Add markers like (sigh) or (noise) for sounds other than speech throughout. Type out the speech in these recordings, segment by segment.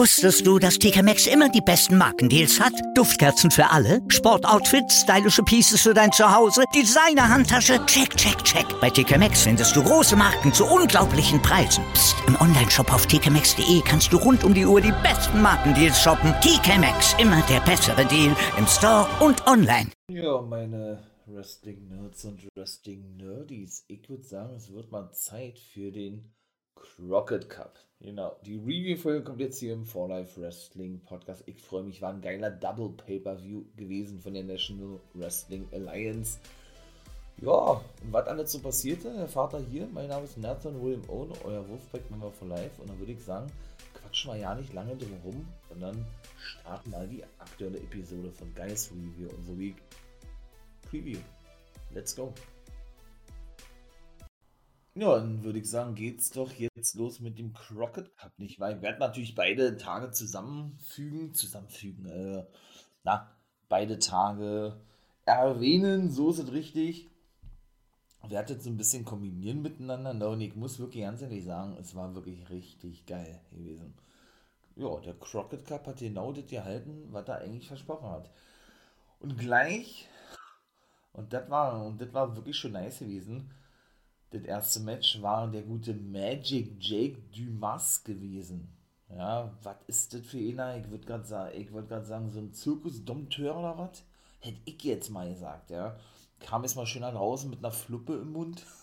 Wusstest du, dass TK Maxx immer die besten Markendeals hat? Duftkerzen für alle, Sportoutfits, stylische Pieces für dein Zuhause, Designer-Handtasche, check, check, check. Bei TK Maxx findest du große Marken zu unglaublichen Preisen. Psst. im Onlineshop auf tkmaxx.de kannst du rund um die Uhr die besten Markendeals shoppen. TK Maxx, immer der bessere Deal im Store und online. Ja, meine Wrestling-Nerds und Wrestling-Nerdies, ich würde sagen, es wird mal Zeit für den Crockett Cup. Genau, die Review-Folge kommt jetzt hier im For Life Wrestling Podcast. Ich freue mich, war ein geiler Double Pay-Per-View gewesen von der National Wrestling Alliance. Ja, und was alles so passierte, erfahrt ihr hier. Mein Name ist Nathan William Owen, euer Wolfpack-Member for Life. Und dann würde ich sagen, quatschen wir ja nicht lange drum rum, sondern starten mal die aktuelle Episode von Guys Review, unsere Week Preview. Let's go! Ja, dann würde ich sagen, geht's doch jetzt los mit dem Crockett Cup, nicht wahr? Ich werde natürlich beide Tage zusammenfügen, zusammenfügen, äh, na, beide Tage erwähnen, so ist es richtig. Ich werde jetzt so ein bisschen kombinieren miteinander, ne? und ich muss wirklich ganz ehrlich sagen, es war wirklich richtig geil gewesen. Ja, der Crockett Cup hat genau das gehalten, was er eigentlich versprochen hat. Und gleich, und das war, und das war wirklich schon nice gewesen, das erste Match war der gute Magic Jake Dumas gewesen. Ja, was ist das für einer? Ich würde gerade sagen, gerade sagen, so ein Zirkus-Dompteur oder was? Hätte ich jetzt mal gesagt, ja. Kam jetzt mal schön nach draußen mit einer Fluppe im Mund. (laughs)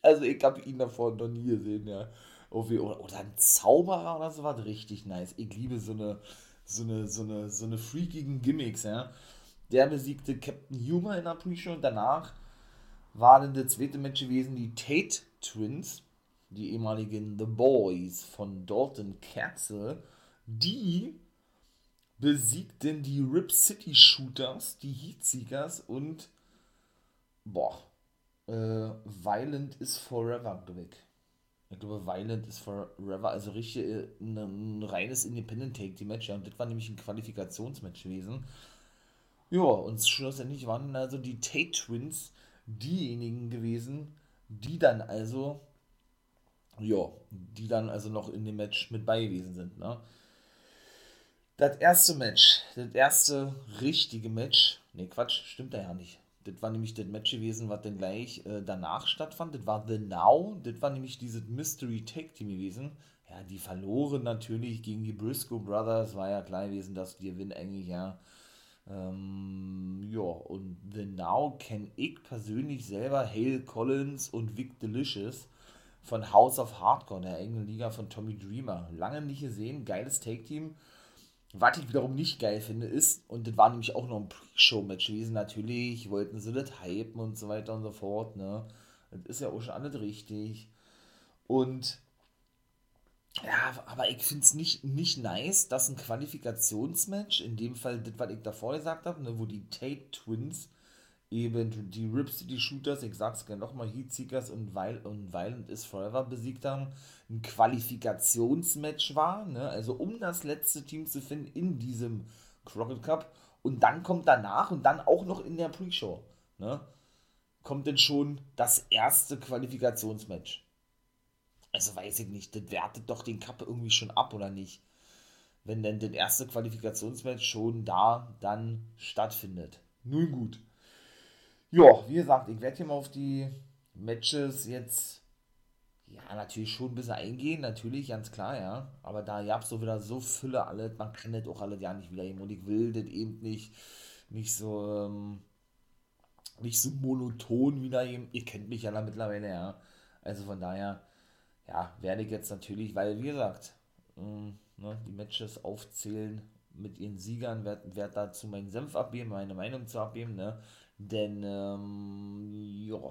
Also ich habe ihn davor noch nie gesehen, ja. Oder, oder ein Zauberer oder so was, richtig nice. Ich liebe so eine, so eine, so eine, so eine freakigen Gimmicks, ja. Der besiegte Captain Humor in der Pre-Show und danach war dann das zweite Match gewesen, die Tate Twins, die ehemaligen The Boys von Dalton Castle, die besiegten die Rip City Shooters, die Heatseekers und boah, äh, Violent is Forever, glaube ich. glaube, Violent is Forever, also richtig äh, ein, ein reines Independent Take, die Match, ja, und das war nämlich ein Qualifikationsmatch gewesen. Ja, und schlussendlich waren also die Tate Twins diejenigen gewesen, die dann also, ja, die dann also noch in dem Match mit bei gewesen sind. Ne? Das erste Match, das erste richtige Match, ne Quatsch, stimmt da ja nicht. Das war nämlich das Match gewesen, was dann gleich äh, danach stattfand. Das war The Now, das war nämlich dieses Mystery Tag Team gewesen. Ja, die verloren natürlich gegen die Briscoe Brothers, war ja klar gewesen, dass die gewinnen eigentlich ja ähm, ja, und The Now kenne ich persönlich selber Hale Collins und Vic Delicious von House of Hardcore, der engen Liga von Tommy Dreamer. Lange nicht gesehen, geiles Take-Team. Was ich wiederum nicht geil finde, ist, und das war nämlich auch noch ein Pre-Show-Match gewesen, natürlich wollten sie das hypen und so weiter und so fort, ne. Das ist ja auch schon alles richtig. Und ja, aber ich finde es nicht, nicht nice, dass ein Qualifikationsmatch, in dem Fall das, was ich davor gesagt habe, ne, wo die Tate Twins eben die Rip City Shooters, ich sag's gerne nochmal, Heatseekers und, Viol und Violent is Forever besiegt haben, ein Qualifikationsmatch war, ne, also um das letzte Team zu finden in diesem Crockett Cup und dann kommt danach und dann auch noch in der Pre-Show, ne, kommt denn schon das erste Qualifikationsmatch. Also weiß ich nicht, das wertet doch den Cup irgendwie schon ab, oder nicht? Wenn denn das erste Qualifikationsmatch schon da dann stattfindet. Nun gut. Ja, wie gesagt, ich werde hier mal auf die Matches jetzt, ja, natürlich schon ein bisschen eingehen, natürlich, ganz klar, ja. Aber da gab es so wieder so Fülle alles, man kann das auch alle ja nicht wieder eben und ich will das eben nicht, nicht so, ähm, nicht so monoton wieder eben. Ihr kennt mich ja da mittlerweile, ja. Also von daher, ja, werde ich jetzt natürlich, weil wie gesagt, mh, mm, ne, die Matches aufzählen mit ihren Siegern, werde werd dazu meinen Senf abgeben, meine Meinung zu abgeben, ne? Denn, ähm, ja,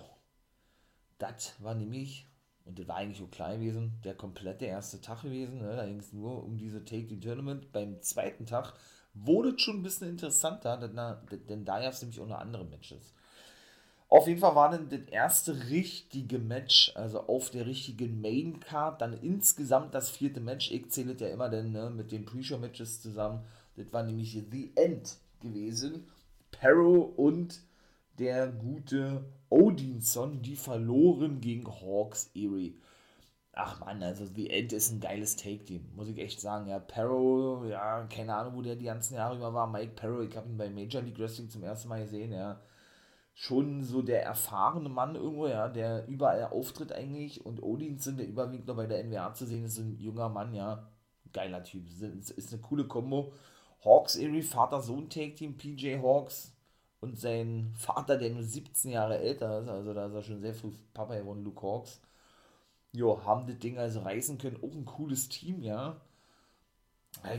das war nämlich, und das war eigentlich auch klein gewesen, der komplette erste Tag gewesen, ne? Da ging es nur um diese Take the Tournament. Beim zweiten Tag wurde es schon ein bisschen interessanter, denn, denn da gab es nämlich auch noch andere Matches. Auf jeden Fall war dann das erste richtige Match, also auf der richtigen Main Card, dann insgesamt das vierte Match. Ich zähle ja immer dann ne, mit den Pre-Show-Matches zusammen. Das war nämlich The End gewesen. Perro und der gute Odinson, die verloren gegen Hawks Erie. ach man, also The End ist ein geiles Take-Team, muss ich echt sagen. Ja, Perro, ja, keine Ahnung, wo der die ganzen Jahre über war. Mike Perro, ich habe ihn bei Major League Wrestling zum ersten Mal gesehen, ja. Schon so der erfahrene Mann irgendwo, ja, der überall auftritt eigentlich. Und Odinson, der überwiegend noch bei der NWA zu sehen ist, ein junger Mann, ja. Geiler Typ, ist eine coole Kombo. Hawks Erie, Vater-Sohn-Take-Team, PJ Hawks und sein Vater, der nur 17 Jahre älter ist, also da ist er schon sehr früh Papa geworden, Luke Hawks jo, haben das Ding also reißen können. Auch ein cooles Team, ja.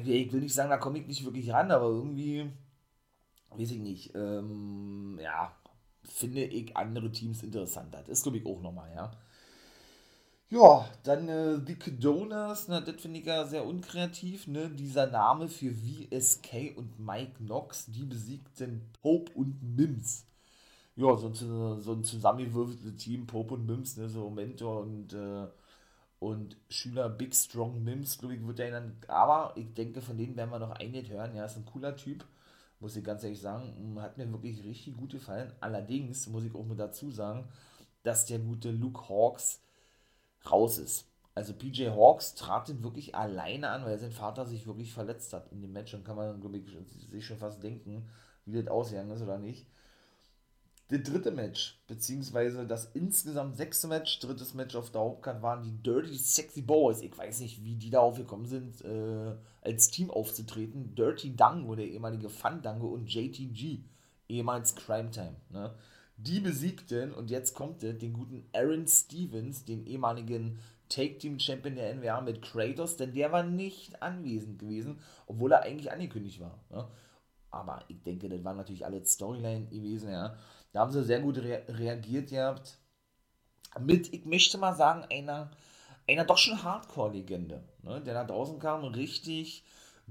Ich will nicht sagen, da komme ich nicht wirklich ran, aber irgendwie, weiß ich nicht, ähm, ja, finde ich andere Teams interessanter. Das glaube ich auch nochmal, ja. Ja, dann äh, The Cadonas, na, das finde ich ja sehr unkreativ, ne? Dieser Name für VSK und Mike Knox, die besiegten Pope und Mims ja, so ein, so ein zusammengewürfeltes Team, Pope und Mims, ne, so Mentor und, äh, und Schüler Big Strong Mims, glaube ich, wird er dann, aber ich denke, von denen werden wir noch einiges hören, ja, ist ein cooler Typ, muss ich ganz ehrlich sagen, hat mir wirklich richtig gut gefallen, allerdings muss ich auch mal dazu sagen, dass der gute Luke Hawks raus ist. Also PJ Hawks trat den wirklich alleine an, weil sein Vater sich wirklich verletzt hat in dem Match. Und kann man, glaube ich, sich schon fast denken, wie das ausgegangen ist oder nicht das dritte Match, beziehungsweise das insgesamt sechste Match, drittes Match auf der Hauptkarte waren die Dirty Sexy Boys. Ich weiß nicht, wie die darauf gekommen sind, äh, als Team aufzutreten. Dirty Dango, der ehemalige Fandango und JTG, ehemals Crime Time. Ne? Die besiegten, und jetzt kommt es, den guten Aaron Stevens, den ehemaligen Take-Team-Champion der NWA mit Kratos, denn der war nicht anwesend gewesen, obwohl er eigentlich angekündigt war. Ne? Aber ich denke, das waren natürlich alle Storyline gewesen, ja. Da haben sie sehr gut rea reagiert gehabt. Mit, ich möchte mal sagen, einer, einer doch schon Hardcore-Legende, ne, der da draußen kam, richtig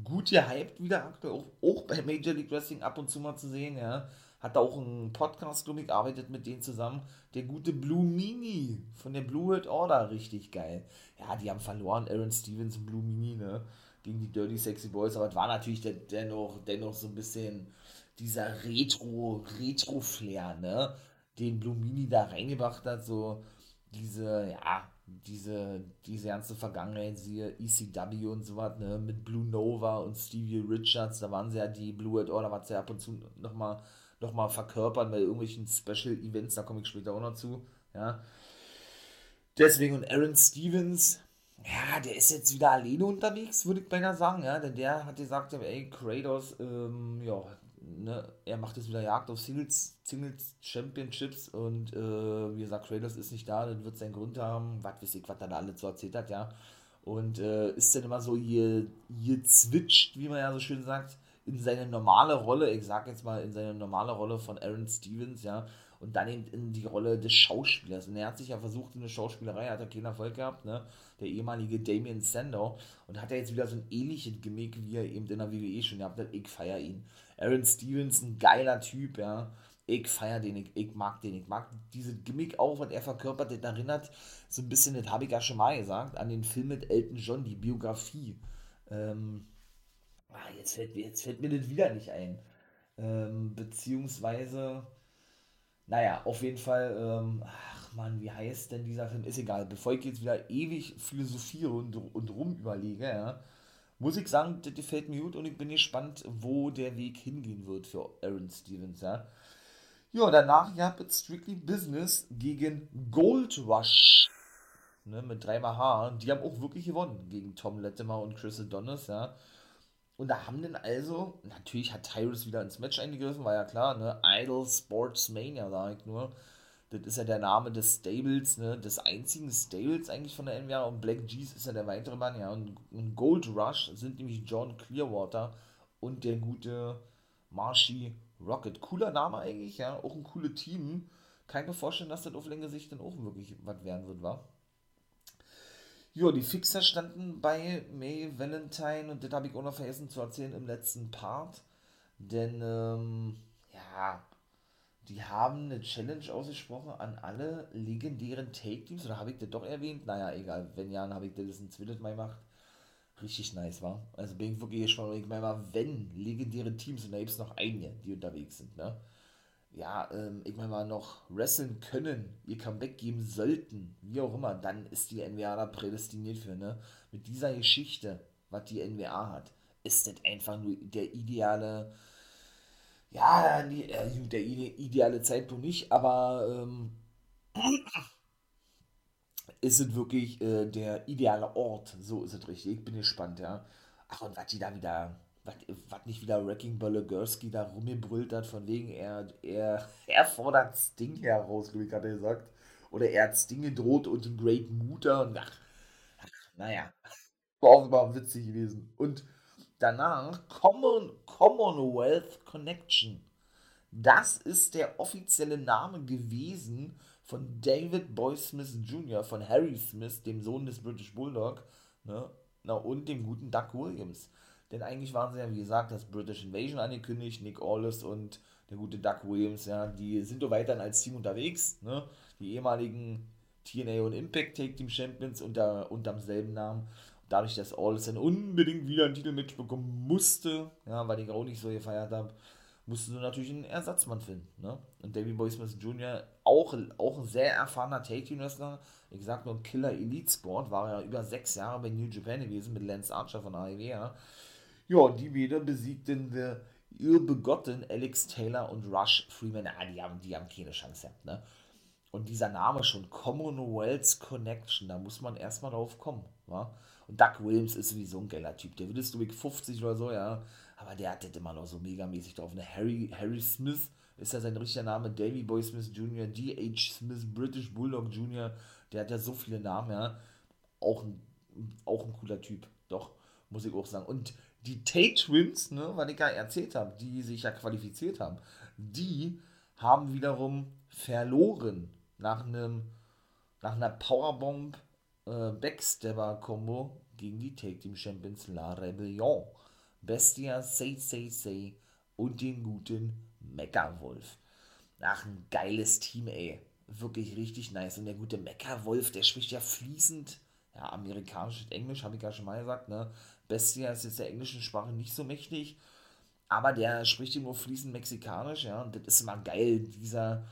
gut gehypt wieder aktuell, auch, auch bei Major League Wrestling ab und zu mal zu sehen, ja. Hat da auch einen Podcast, glaube ich, arbeitet mit denen zusammen. Der gute Blue Mini von der Blue World Order, richtig geil. Ja, die haben verloren, Aaron Stevens und Blue Mini, ne, gegen die Dirty Sexy Boys, aber es war natürlich dennoch, dennoch so ein bisschen dieser Retro, Retro-Flair, ne? Den Blumini da reingebracht hat, so diese, ja, diese, diese ganze Vergangenheit, siehe ECW und so was, ne, mit Blue Nova und Stevie Richards, da waren sie ja die Blue World Order, was sie ab und zu nochmal noch mal verkörpern bei irgendwelchen Special Events, da komme ich später auch noch zu, ja. Deswegen und Aaron Stevens, ja, der ist jetzt wieder alleine unterwegs, würde ich beinahe sagen, ja, denn der hat gesagt, ey, Kratos, ähm, ja, ne, er macht jetzt wieder Jagd auf Singles, Singles Championships und äh, wie gesagt, Kratos ist nicht da, dann wird seinen Grund haben, was weiß ich, was er da alles so erzählt hat, ja. Und äh, ist dann immer so hier, hier zwitscht, wie man ja so schön sagt, in seine normale Rolle, ich sag jetzt mal in seine normale Rolle von Aaron Stevens, ja, und dann eben in die Rolle des Schauspielers. Und er hat sich ja versucht in eine Schauspielerei, hat er keinen Erfolg gehabt, ne? Der ehemalige Damien Sandow. Und hat er jetzt wieder so ein ähnliches Gimmick, wie er eben in der WWE schon gehabt hat. Ich feiere ihn. Aaron Stevens, ein geiler Typ, ja. Ich feiere den, ich, ich, mag den, ich mag diese Gimmick auch, was er verkörpert, das erinnert so ein bisschen, das habe ich ja schon mal gesagt, an den Film mit Elton John, die Biografie. Ähm, ah, jetzt, fällt, jetzt fällt mir das wieder nicht ein. Ähm, beziehungsweise, naja, auf jeden Fall, ähm, ach man, wie heißt denn dieser Film? Ist egal, bevor ich jetzt wieder ewig philosophiere und, und rum überlege, ja, muss ich sagen, das gefällt mir gut und ich bin gespannt, wo der Weg hingehen wird für Aaron Stevens, ja. Ja, danach ja mit Strictly Business gegen Gold Rush. Ne, mit dreimal H. Die haben auch wirklich gewonnen gegen Tom Latimer und Chris Adonis, ja. Und da haben dann also, natürlich hat Tyrus wieder ins Match eingegriffen, war ja klar, ne? Idol Sportsmania, sag ich nur. Das ist ja der Name des Stables, ne, des einzigen Stables eigentlich von der NWA und Black G's ist ja der weitere Mann, ja. Und, und Gold Rush sind nämlich John Clearwater und der gute Marshy Rocket. Cooler Name eigentlich, ja, auch ein cooles Team. Kann ich mir vorstellen, dass das auf längere Sicht dann auch wirklich was werden wird, wa? Ja, die Fixer standen bei May Valentine und das habe ich auch noch vergessen zu erzählen im letzten Part. Denn, ähm, ja, die haben eine Challenge ausgesprochen an alle legendären Take-Teams. Oder habe ich das doch erwähnt? Naja, egal. Wenn ja, dann habe ich das ein zweites Mal gemacht. Richtig nice, war. Also bin ich wirklich gespannt. Ich meine mal, wenn legendäre Teams, und da gibt es noch einige, die unterwegs sind, ne? Ja, ähm, irgendwann mal noch wresteln können, ihr Comeback geben sollten, wie auch immer, dann ist die NWA da prädestiniert für, ne? Mit dieser Geschichte, was die NWA hat, ist das einfach nur der ideale, ja, äh, der ideale Zeitpunkt nicht, aber ähm, ist es wirklich äh, der ideale Ort, so ist es richtig, ich bin gespannt, ja. Ach, und was die da wieder was nicht wieder Wrecking Bologursky da rumgebrüllt hat, von wegen, er, er, er fordert Sting heraus, Louis hat er gesagt. Oder er hat Sting gedroht und den Great Mutter und ach, ach naja, war offenbar witzig gewesen. Und danach Common, Commonwealth Connection. Das ist der offizielle Name gewesen von David Boy Smith Jr., von Harry Smith, dem Sohn des British Bulldog, ne? Na, und dem guten Doug Williams. Denn eigentlich waren sie ja, wie gesagt, das British Invasion angekündigt, Nick Aldis und der gute Doug Williams, ja, die sind doch weiterhin als Team unterwegs, ne? Die ehemaligen TNA und Impact Take Team Champions unter, unterm selben Namen. Dadurch, dass Aldis dann unbedingt wieder ein Titelmatch bekommen musste, ja, weil ich auch nicht so gefeiert habe, mussten sie natürlich einen Ersatzmann finden. Ne? Und Davey Boy Smith Jr., auch, auch ein sehr erfahrener Take-Team-Wrestler, ich sag nur Killer Elite Sport, war ja über sechs Jahre bei New Japan gewesen mit Lance Archer von AEW, ja. Ja, die wieder besiegten wir Irrbegotten, Alex Taylor und Rush Freeman. Ah, die haben, die haben keine Chance gehabt, ne? Und dieser Name schon, Commonwealth Connection, da muss man erstmal drauf kommen, wa? Und Doug Williams ist sowieso ein geiler Typ. Der wird es, glaube 50 oder so, ja. Aber der hat das immer noch so megamäßig drauf. Ne? Harry, Harry Smith ist ja sein richtiger Name. Davy Boy Smith Jr., D.H. Smith, British Bulldog Jr., der hat ja so viele Namen, ja. Auch ein, auch ein cooler Typ. Doch, muss ich auch sagen. Und die Tate Twins, ne, was ich ja erzählt habe, die sich ja qualifiziert haben, die haben wiederum verloren nach einem nach einer Powerbomb äh, Backstabber Combo gegen die Take Team Champions La Rebellion. Bestia, Say Say Say und den guten Mecha Wolf. Ach, ein geiles Team, ey. Wirklich richtig nice. Und der gute Mecha Wolf, der spricht ja fließend, ja, amerikanisch und Englisch, habe ich ja schon mal gesagt, ne? Bestia ist jetzt der englischen Sprache nicht so mächtig, aber der spricht immer fließend Mexikanisch, ja, und das ist immer geil, dieser,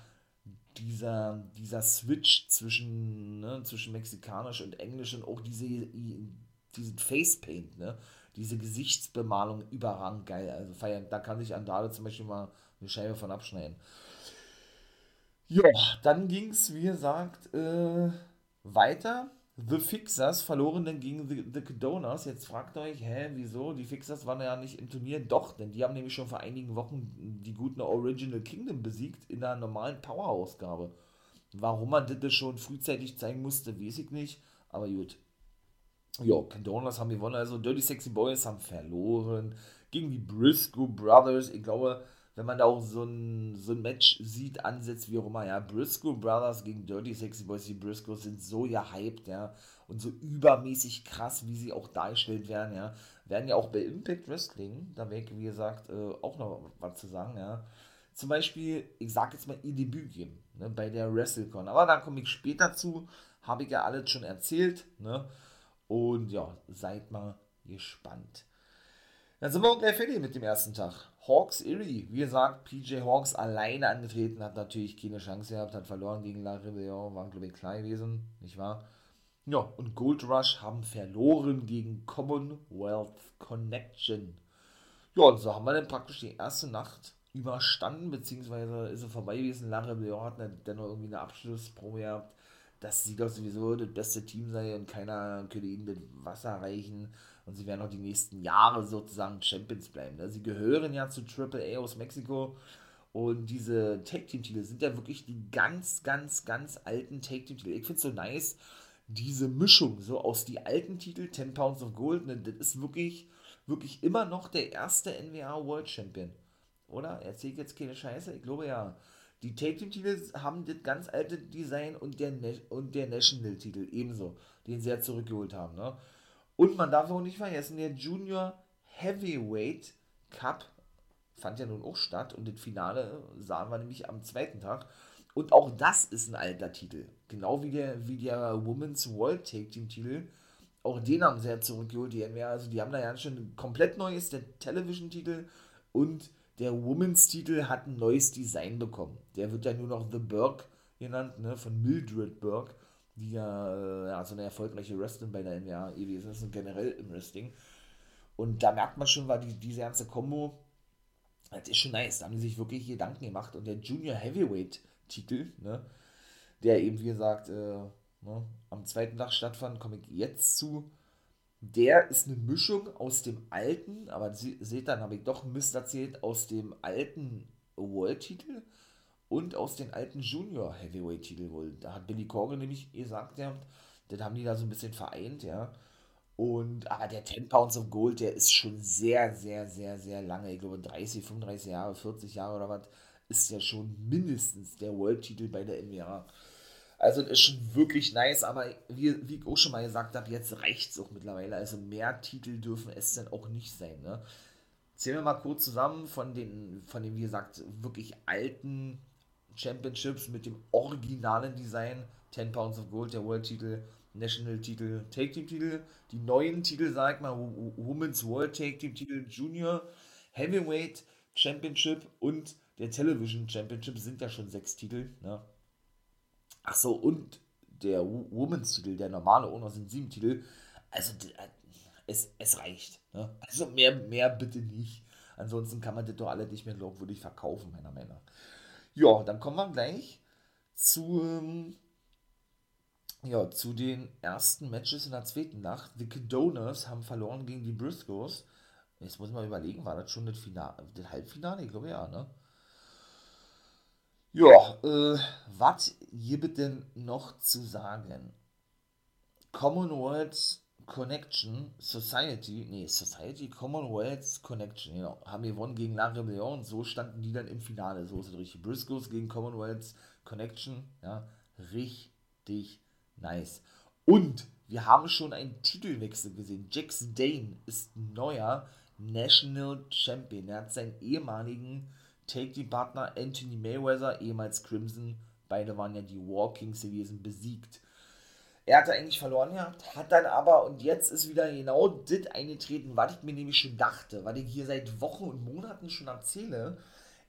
dieser, dieser Switch zwischen, ne, zwischen Mexikanisch und Englisch und auch diese, diesen Facepaint, ne, diese Gesichtsbemalung überragend geil, also feiern, da kann sich Andale zum Beispiel mal eine Scheibe von abschneiden. Ja, dann ging es, wie gesagt, äh, weiter The Fixers verloren dann gegen The, The Donors. Jetzt fragt euch, hä, wieso? Die Fixers waren ja nicht im Turnier. Doch, denn die haben nämlich schon vor einigen Wochen die guten Original Kingdom besiegt in einer normalen Power-Ausgabe. Warum man das schon frühzeitig zeigen musste, weiß ich nicht. Aber gut. Ja, Donors haben gewonnen. Also Dirty Sexy Boys haben verloren gegen die Briscoe Brothers. Ich glaube, wenn man da auch so ein, so ein Match sieht, ansetzt, wie auch immer, ja, Briscoe Brothers gegen Dirty Sexy Boys, die Briscoes sind so gehypt, ja, und so übermäßig krass, wie sie auch dargestellt werden, ja, werden ja auch bei Impact Wrestling, da wäre wie gesagt, äh, auch noch was zu sagen, ja, zum Beispiel, ich sag jetzt mal, ihr Debüt geben, ne, bei der WrestleCon, aber da komme ich später zu, habe ich ja alles schon erzählt, ne, und ja, seid mal gespannt. Dann sind wir auch gleich fertig mit dem ersten Tag. Hawks Erie, wie gesagt, PJ Hawks alleine angetreten, hat natürlich keine Chance gehabt, hat verloren gegen La Rebellion, war glaube ich klein gewesen, nicht wahr? Ja, und Gold Rush haben verloren gegen Commonwealth Connection. Ja, und so haben wir dann praktisch die erste Nacht überstanden, beziehungsweise ist sie vorbei gewesen. La Rebellion hat dann noch irgendwie eine Abschlussprobe gehabt, dass sie doch sowieso das beste Team sei und keiner könnte ihnen das Wasser reichen und sie werden auch die nächsten Jahre sozusagen Champions bleiben. Ne? Sie gehören ja zu AAA aus Mexiko und diese Tag-Team-Titel sind ja wirklich die ganz, ganz, ganz alten Tag-Team-Titel. Ich finde es so nice, diese Mischung so aus die alten Titel, 10 Pounds of Gold, ne, das ist wirklich, wirklich immer noch der erste NWA World Champion. Oder? Erzählt jetzt keine Scheiße? Ich glaube ja. Die Tag Team Titel haben das ganz alte Design und der, und der National Titel ebenso, den sie ja zurückgeholt haben. Ne? Und man darf auch nicht vergessen, der Junior Heavyweight Cup fand ja nun auch statt und das Finale sahen wir nämlich am zweiten Tag. Und auch das ist ein alter Titel. Genau wie der, wie der Women's World Take Team Titel. Auch den haben sie ja zurückgeholt, die NWA. Also die haben da ja schon ein komplett neues, der Television-Titel und der Women's Titel hat ein neues Design bekommen. Der wird ja nur noch The Burke genannt, ne, von Mildred Burke, die ja, äh, ja so eine erfolgreiche Wrestlerin bei der NWA gewesen ist und generell im Wrestling. Und da merkt man schon, war die, diese ganze Kombo, das ist schon nice. Da haben sie sich wirklich Gedanken gemacht. Und der Junior Heavyweight Titel, ne, der eben, wie gesagt, äh, ne, am zweiten Tag stattfand, komme ich jetzt zu. Der ist eine Mischung aus dem alten, aber seht dann, habe ich doch Mist erzählt, aus dem alten World-Titel und aus den alten Junior Heavyweight-Titel wohl. Da hat Billy Corgan nämlich gesagt, ja, das haben die da so ein bisschen vereint, ja. Und aber der 10 Pounds of Gold, der ist schon sehr, sehr, sehr, sehr lange, ich glaube 30, 35 Jahre, 40 Jahre oder was, ist ja schon mindestens der World-Titel bei der NWA. Also das ist schon wirklich nice, aber wie, wie ich auch schon mal gesagt habe, jetzt reicht es auch mittlerweile. Also mehr Titel dürfen es dann auch nicht sein. Ne? Zählen wir mal kurz zusammen von den, von den, wie gesagt, wirklich alten Championships mit dem originalen Design. 10 Pounds of Gold, der World-Titel, National-Titel, Take-Team-Titel, die neuen Titel, sag mal, Women's World Take-Team-Titel, Junior, Heavyweight Championship und der Television Championship sind ja schon sechs Titel. Ne? Ach so, und der Women's Titel, der normale Owner sind sieben Titel. Also äh, es, es reicht. Ne? Also mehr, mehr bitte nicht. Ansonsten kann man das doch alle nicht mehr glaubwürdig verkaufen, meiner Meinung nach. Ja, dann kommen wir gleich zu, ja, zu den ersten Matches in der zweiten Nacht. Die Condoners haben verloren gegen die Briscoes. Jetzt muss ich mal überlegen, war das schon das, Finale, das Halbfinale? Ich glaube ja, ne? Ja, äh, was gibt denn noch zu sagen? Commonwealth Connection Society, nee, Society Commonwealth Connection, genau, haben gewonnen gegen La Rebellion, so standen die dann im Finale, so ist es richtig. Briscoes gegen Commonwealth Connection, ja, richtig nice. Und wir haben schon einen Titelwechsel gesehen. Jax Dane ist neuer National Champion. Er hat seinen ehemaligen Take-Team-Partner Anthony Mayweather, ehemals Crimson, beide waren ja die War Kings gewesen, besiegt. Er hatte eigentlich verloren gehabt, hat dann aber, und jetzt ist wieder genau das eingetreten, was ich mir nämlich schon dachte, was ich hier seit Wochen und Monaten schon erzähle.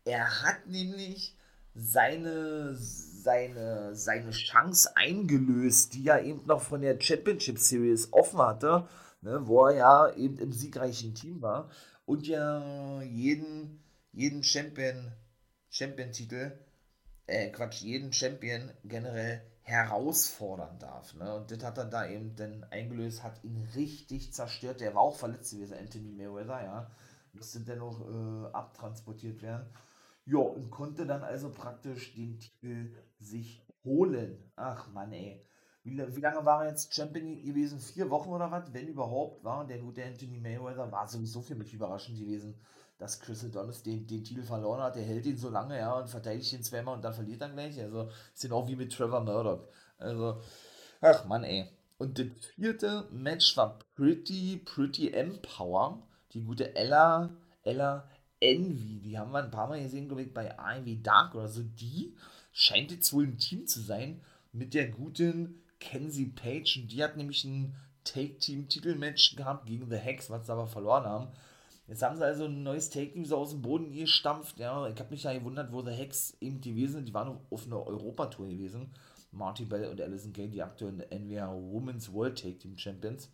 Er hat nämlich seine, seine, seine Chance eingelöst, die er eben noch von der Championship Series offen hatte, ne, wo er ja eben im siegreichen Team war und ja jeden jeden Champion, Champion-Titel, äh, Quatsch, jeden Champion generell herausfordern darf. Ne? Und das hat er da eben dann eingelöst, hat ihn richtig zerstört. Der war auch verletzt gewesen, Anthony Mayweather, ja. Musste dennoch äh, abtransportiert werden. Ja, und konnte dann also praktisch den Titel sich holen. Ach Mann, ey. Wie, wie, lange war er jetzt Champion gewesen? Vier Wochen oder was? Wenn überhaupt, war der gute Anthony Mayweather, war sowieso für mich überraschend gewesen dass Chris Adonis den, den Titel verloren hat. Der hält ihn so lange, ja, und verteidigt ihn zweimal und dann verliert er gleich. Also, ist genau wie mit Trevor Murdoch. Also, ach Mann, ey. Und das vierte Match war Pretty, Pretty Empower. Die gute Ella, Ella Envy. Die haben wir ein paar Mal gesehen, glaube ich, bei Ivy Dark oder so. Die scheint jetzt wohl ein Team zu sein mit der guten Kenzie Page. Und die hat nämlich ein Take-Team-Titelmatch gehabt gegen The Hex, was sie aber verloren haben. Jetzt haben sie also ein neues Take-Team so aus dem Boden gestampft. Ja, ich habe mich ja gewundert, wo The Hex eben gewesen sind. Die waren auf einer Europatour gewesen. Marty Bell und Alison Kane, die aktuellen NWA Women's World Take Team Champions.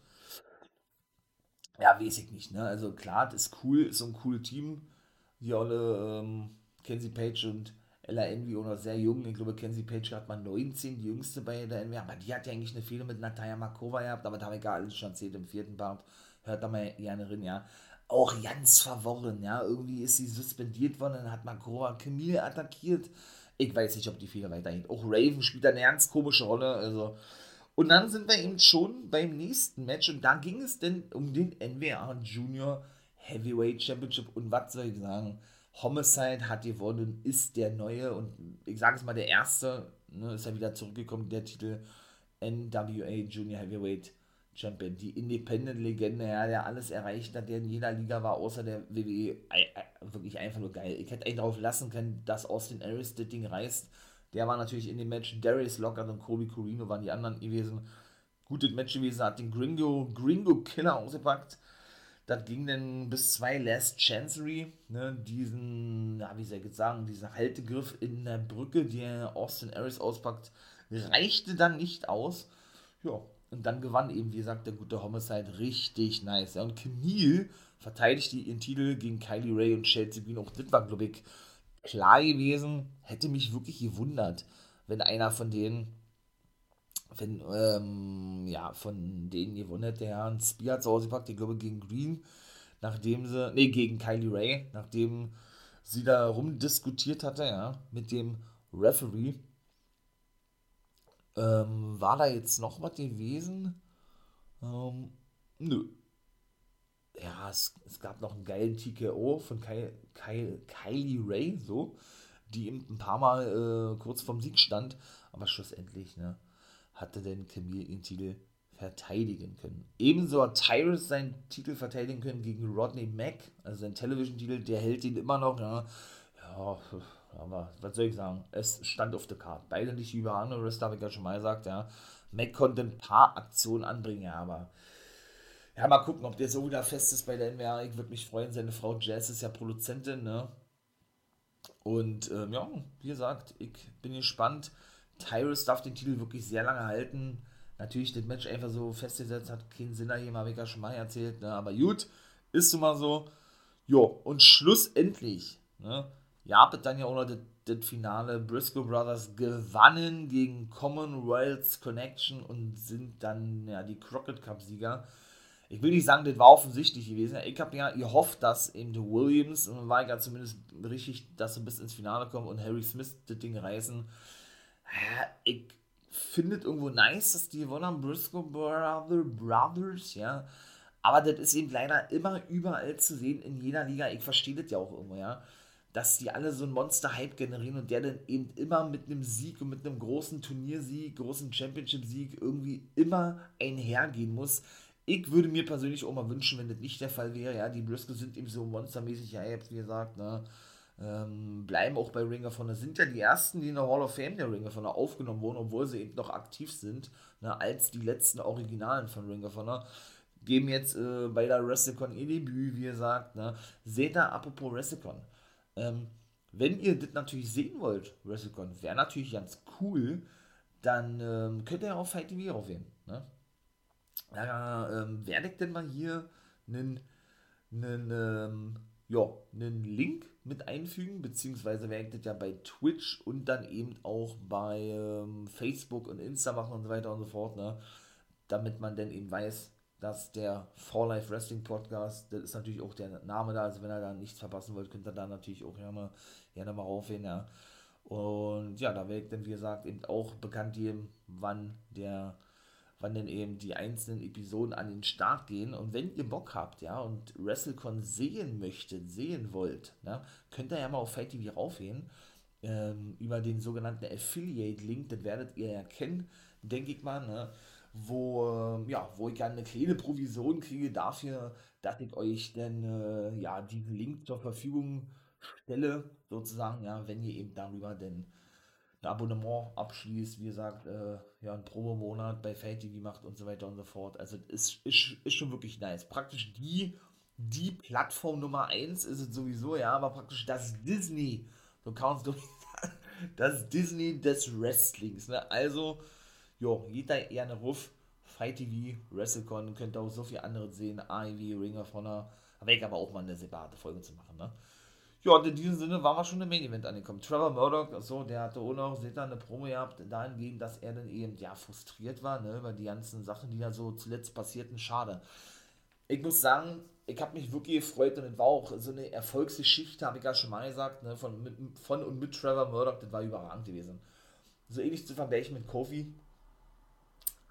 Ja, weiß ich nicht, ne? Also klar, das ist cool, ist so ein cooles Team. Die alle ähm, Kenzie Page und Ella Envy oder sehr jung. Ich glaube, Kenzie Page hat mal 19, die jüngste bei der NWA. Aber die hat ja eigentlich eine Fehler mit Natalia Markova gehabt, aber da habe ich gar alles schon erzählt im vierten Part. Hört da mal gerne rein, ja auch ganz verworren, ja. Irgendwie ist sie suspendiert worden, dann hat Makova Camille attackiert. Ich weiß nicht, ob die Fehler weiterhin. Auch Raven spielt eine ganz komische Rolle, also. Und dann sind wir eben schon beim nächsten Match und da ging es denn um den NWA Junior Heavyweight Championship und was soll ich sagen? Homicide hat gewonnen, ist der neue und ich sage es mal der erste, ne, ist ja wieder zurückgekommen, der Titel NWA Junior Heavyweight Champion, die Independent-Legende, ja, der alles erreicht hat, der in jeder Liga war, außer der WWE, wirklich einfach nur geil. Ich hätte eigentlich darauf lassen können, dass Austin Aries das Ding reißt. Der war natürlich in dem Match, Darius Lockhart und Kobe Corino waren die anderen gewesen. Gutes Match gewesen, hat den Gringo, Gringo Killer ausgepackt. Das ging dann bis zwei Last Chancery, ne, diesen, ja, wie soll ich jetzt sagen, diesen Haltegriff in der Brücke, der Austin Aries auspackt, reichte dann nicht aus. Ja, und dann gewann eben, wie gesagt, der gute Homicide richtig nice. Ja, und Camille verteidigte ihren Titel gegen Kylie Ray und Chelsea Green. Auch das war, glaube ich, klar gewesen. Hätte mich wirklich gewundert, wenn einer von denen wenn, ähm, ja, von denen gewonnen hätte, Herrn Spear zu Hause gepackt, ich glaube gegen Green, nachdem sie, nee, gegen Kylie Ray, nachdem sie da rumdiskutiert hatte, ja, mit dem Referee. Ähm, war da jetzt noch was gewesen? Ähm, nö. Ja, es, es gab noch einen geilen TKO von Ky Ky Kylie Ray, so, die eben ein paar Mal äh, kurz vorm Sieg stand, aber schlussendlich, ne, hatte denn Camille ihren Titel verteidigen können. Ebenso hat Tyrus seinen Titel verteidigen können gegen Rodney Mack, also sein Television-Titel, der hält ihn immer noch, ja, ja, aber was soll ich sagen, es stand auf der Karte. Beide nicht über andere Wrestler, habe ich ja schon mal gesagt, ja. Mack konnte ein paar Aktionen anbringen, ja, aber ja, mal gucken, ob der so wieder fest ist bei der NWA. Ich würde mich freuen, seine Frau Jazz ist ja Produzentin, ne? Und ähm, ja, wie gesagt, ich bin gespannt. Tyrus darf den Titel wirklich sehr lange halten. Natürlich, das Match einfach so festgesetzt hat keinen Sinn ergeben, habe ich ja schon mal erzählt. Ne? Aber gut, ist nun mal so. Jo, und schlussendlich, ne, ja, dann ja auch noch das, das Finale. Briscoe Brothers gewannen gegen Commonwealth Connection und sind dann ja die Crockett Cup-Sieger. Ich will nicht sagen, das war offensichtlich gewesen. Ich habe ja gehofft, dass eben die Williams, und war ja zumindest richtig, dass sie bis ins Finale kommen und Harry Smith das Ding reißen ich finde es irgendwo nice, dass die gewonnen haben, Briscoe Brother, Brothers, ja. Aber das ist eben leider immer überall zu sehen in jeder Liga. Ich verstehe das ja auch immer, ja. Dass die alle so einen Monster-Hype generieren und der dann eben immer mit einem Sieg und mit einem großen Turniersieg, großen Championship-Sieg irgendwie immer einhergehen muss. Ich würde mir persönlich auch mal wünschen, wenn das nicht der Fall wäre. Ja, die Briscoe sind eben so monstermäßig hyped, wie gesagt, ne ähm, bleiben auch bei Ring of Honor, sind ja die ersten, die in der Hall of Fame der Ring of Honor aufgenommen wurden, obwohl sie eben noch aktiv sind, ne, als die letzten Originalen von Ring of Honor. Geben jetzt äh, bei der WrestleCon ihr Debüt, wie gesagt. Ne. Seht da, apropos WrestleCon. Ähm, wenn ihr das natürlich sehen wollt, WrestleCon, wäre natürlich ganz cool, dann ähm, könnt ihr auf Fight TV aufgehen. Ne? Da ähm, werde ich denn mal hier einen, ähm, Link mit einfügen, beziehungsweise werde ich das ja bei Twitch und dann eben auch bei ähm, Facebook und Insta machen und so weiter und so fort, ne? damit man dann eben weiß, dass der For Life Wrestling Podcast, das ist natürlich auch der Name da, also wenn ihr da nichts verpassen wollt, könnt ihr da natürlich auch gerne, gerne mal raufgehen, ja. Und ja, da werde ich dann, wie gesagt, eben auch bekannt geben, wann der wann denn eben die einzelnen Episoden an den Start gehen. Und wenn ihr Bock habt, ja, und WrestleCon sehen möchtet, sehen wollt, ne, könnt ihr ja mal auf Fight TV raufgehen. Ähm, über den sogenannten Affiliate-Link, das werdet ihr ja kennen, denke ich mal, ne, wo, äh, ja, wo ich ja eine kleine Provision kriege dafür, dass ich euch dann äh, ja, diesen Link zur Verfügung stelle, sozusagen, ja, wenn ihr eben darüber denn ein Abonnement abschließt, wie gesagt, äh, ja, einen Promo-Monat bei Fate TV macht und so weiter und so fort. Also ist, ist, ist schon wirklich nice. Praktisch die, die Plattform Nummer 1 ist es sowieso, ja, aber praktisch das Disney, so kann man es das Disney des Wrestlings. Ne? Also, jo, geht da eher eine Ruf. Fight TV, WrestleCon, könnt ihr auch so viel anderes sehen, AEW, Ring of Honor. Aber ich aber auch mal eine separate Folge zu machen, ne? Ja, und in diesem Sinne waren wir schon im Main Event angekommen. Trevor Murdoch, so, der hatte auch noch, seht ihr, eine Promo gehabt, dahingehend, dass er dann eben, ja, frustriert war, ne, über die ganzen Sachen, die da so zuletzt passierten. Schade. Ich muss sagen, ich habe mich wirklich gefreut und es war auch so eine Erfolgsgeschichte, habe ich ja schon mal gesagt, ne, von, mit, von und mit Trevor Murdoch, das war überragend gewesen. So ähnlich zu vergleichen mit Kofi.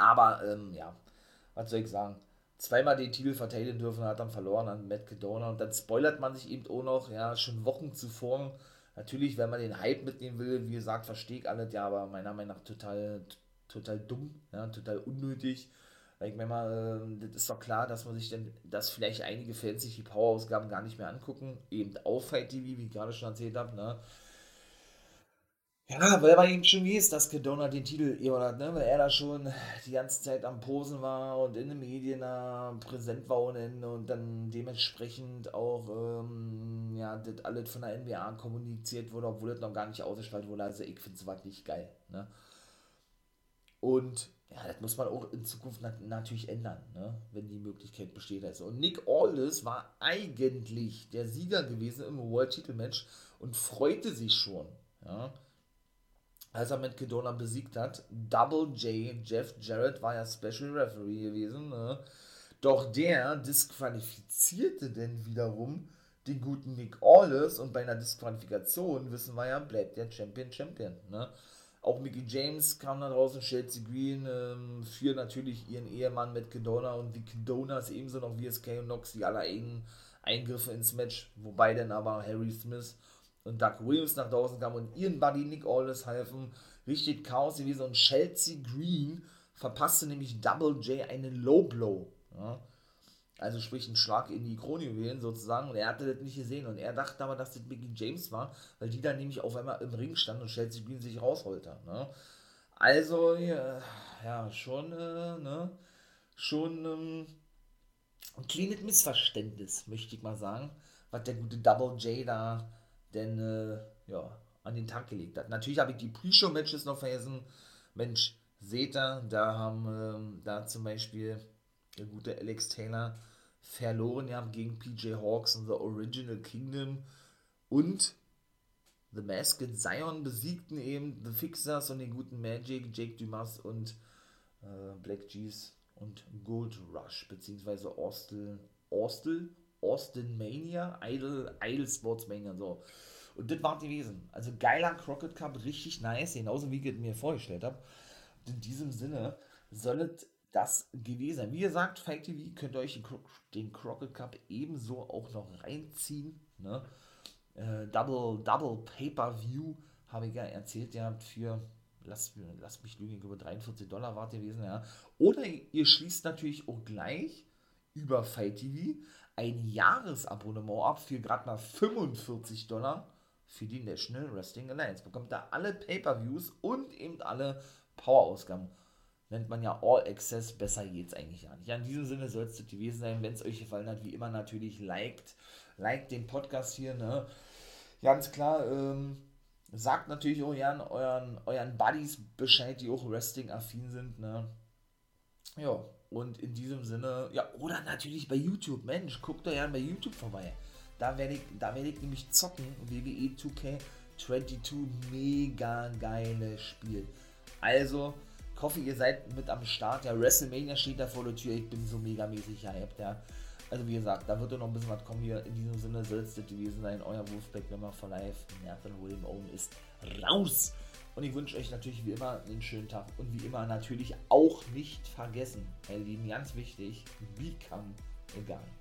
Aber, ähm, ja, was soll ich sagen? zweimal den Titel verteidigen dürfen, hat dann verloren an Matt Cadona und dann spoilert man sich eben auch noch, ja, schon Wochen zuvor. Natürlich, wenn man den Hype mitnehmen will, wie gesagt, verstehe ich alles, ja, aber meiner Meinung nach total, total dumm, ja, total unnötig. Ich meine mal, das ist doch klar, dass man sich denn, dass vielleicht einige Fans sich die Power-Ausgaben gar nicht mehr angucken, eben auf Fight TV, wie ich gerade schon erzählt habe, ne. Ja, weil man eben schon weiß, dass Kedona den Titel gewonnen hat, ne? weil er da schon die ganze Zeit am Posen war und in den Medien präsent war und, und dann dementsprechend auch ähm, ja, das alles von der NBA kommuniziert wurde, obwohl das noch gar nicht ausgestrahlt wurde. Also ich finde es nicht geil. Ne? Und ja, das muss man auch in Zukunft nat natürlich ändern, ne? wenn die Möglichkeit besteht. Also. Und Nick Aldis war eigentlich der Sieger gewesen im World-Titel-Match und freute sich schon. Ja? Als er mit Kedona besiegt hat. Double J, Jeff Jarrett war ja Special Referee gewesen. Ne? Doch der disqualifizierte denn wiederum den guten Nick Aldis und bei einer Disqualifikation, wissen wir ja, bleibt der Champion Champion. Ne? Auch Mickey James kam da draußen, Chelsea Green ähm, für natürlich ihren Ehemann mit Kedona und die Kedonas ebenso noch wie SK und Nox, die aller engen Eingriffe ins Match, wobei dann aber Harry Smith und Doug Williams nach draußen kam und ihren Buddy Nick Aldis halfen. Richtig Chaos gewesen und Chelsea Green verpasste nämlich Double J einen Low Blow. Ja? Also sprich einen Schlag in die Kronjuwelen sozusagen und er hatte das nicht gesehen und er dachte aber, dass das Mickey James war, weil die dann nämlich auf einmal im Ring stand und Chelsea Green sich rausholte. Ne? Also, ja, ja, schon, äh, ne, schon ähm, ein kleines Missverständnis, möchte ich mal sagen, was der gute Double J da denn äh, ja, an den Tag gelegt hat. Natürlich habe ich die Pre-Show-Matches noch vergessen. Mensch, seht ihr, da haben ähm, da zum Beispiel der gute Alex Taylor verloren ja, gegen PJ Hawks und The Original Kingdom und The Masked Zion besiegten eben The Fixers und den guten Magic, Jake Dumas und äh, Black G's und Gold Rush, beziehungsweise Austin, Austin, Austin Mania, Idol, Idol Sports Mania, so. Und das war gewesen. Also geiler Crockett Cup, richtig nice, genauso wie ich es mir vorgestellt habe. In diesem Sinne soll das gewesen sein. Wie gesagt, Fight TV könnt ihr euch den Crockett Cup ebenso auch noch reinziehen. Ne? Äh, Double, Double Pay-Per-View habe ich ja erzählt, ihr habt für, lasst, lasst mich lügen, über 43 Dollar wart gewesen, ja. Oder ihr schließt natürlich auch gleich über Fight TV ein Jahresabonnement ab für gerade mal 45 Dollar für die National Wrestling Alliance. Bekommt da alle Pay-Per-Views und eben alle Power-Ausgaben. Nennt man ja All Access, besser geht's eigentlich ja nicht. Ja, in diesem Sinne soll es gewesen sein. Wenn es euch gefallen hat, wie immer natürlich liked, liked den Podcast hier, ne? Ganz klar, ähm, sagt natürlich auch gern euren, euren Buddies Bescheid, die auch Wrestling-affin sind, ne? Ja, und in diesem Sinne, ja, oder natürlich bei YouTube. Mensch, guckt doch ja bei YouTube vorbei. Da werde ich, da werde ich nämlich zocken. WWE 2K22, mega geiles Spiel. Also, ich hoffe, ihr seid mit am Start. Ja, WrestleMania steht da vor der Tür. Ich bin so mega mäßig hyped, ja. Also, wie gesagt, da wird doch noch ein bisschen was kommen hier. In diesem Sinne soll es das gewesen sein. Euer Wolfpack, wenn man for life. Nathan William Owen ist raus. Und ich wünsche euch natürlich wie immer einen schönen Tag und wie immer natürlich auch nicht vergessen, meine Lieben, ganz wichtig, become a guy.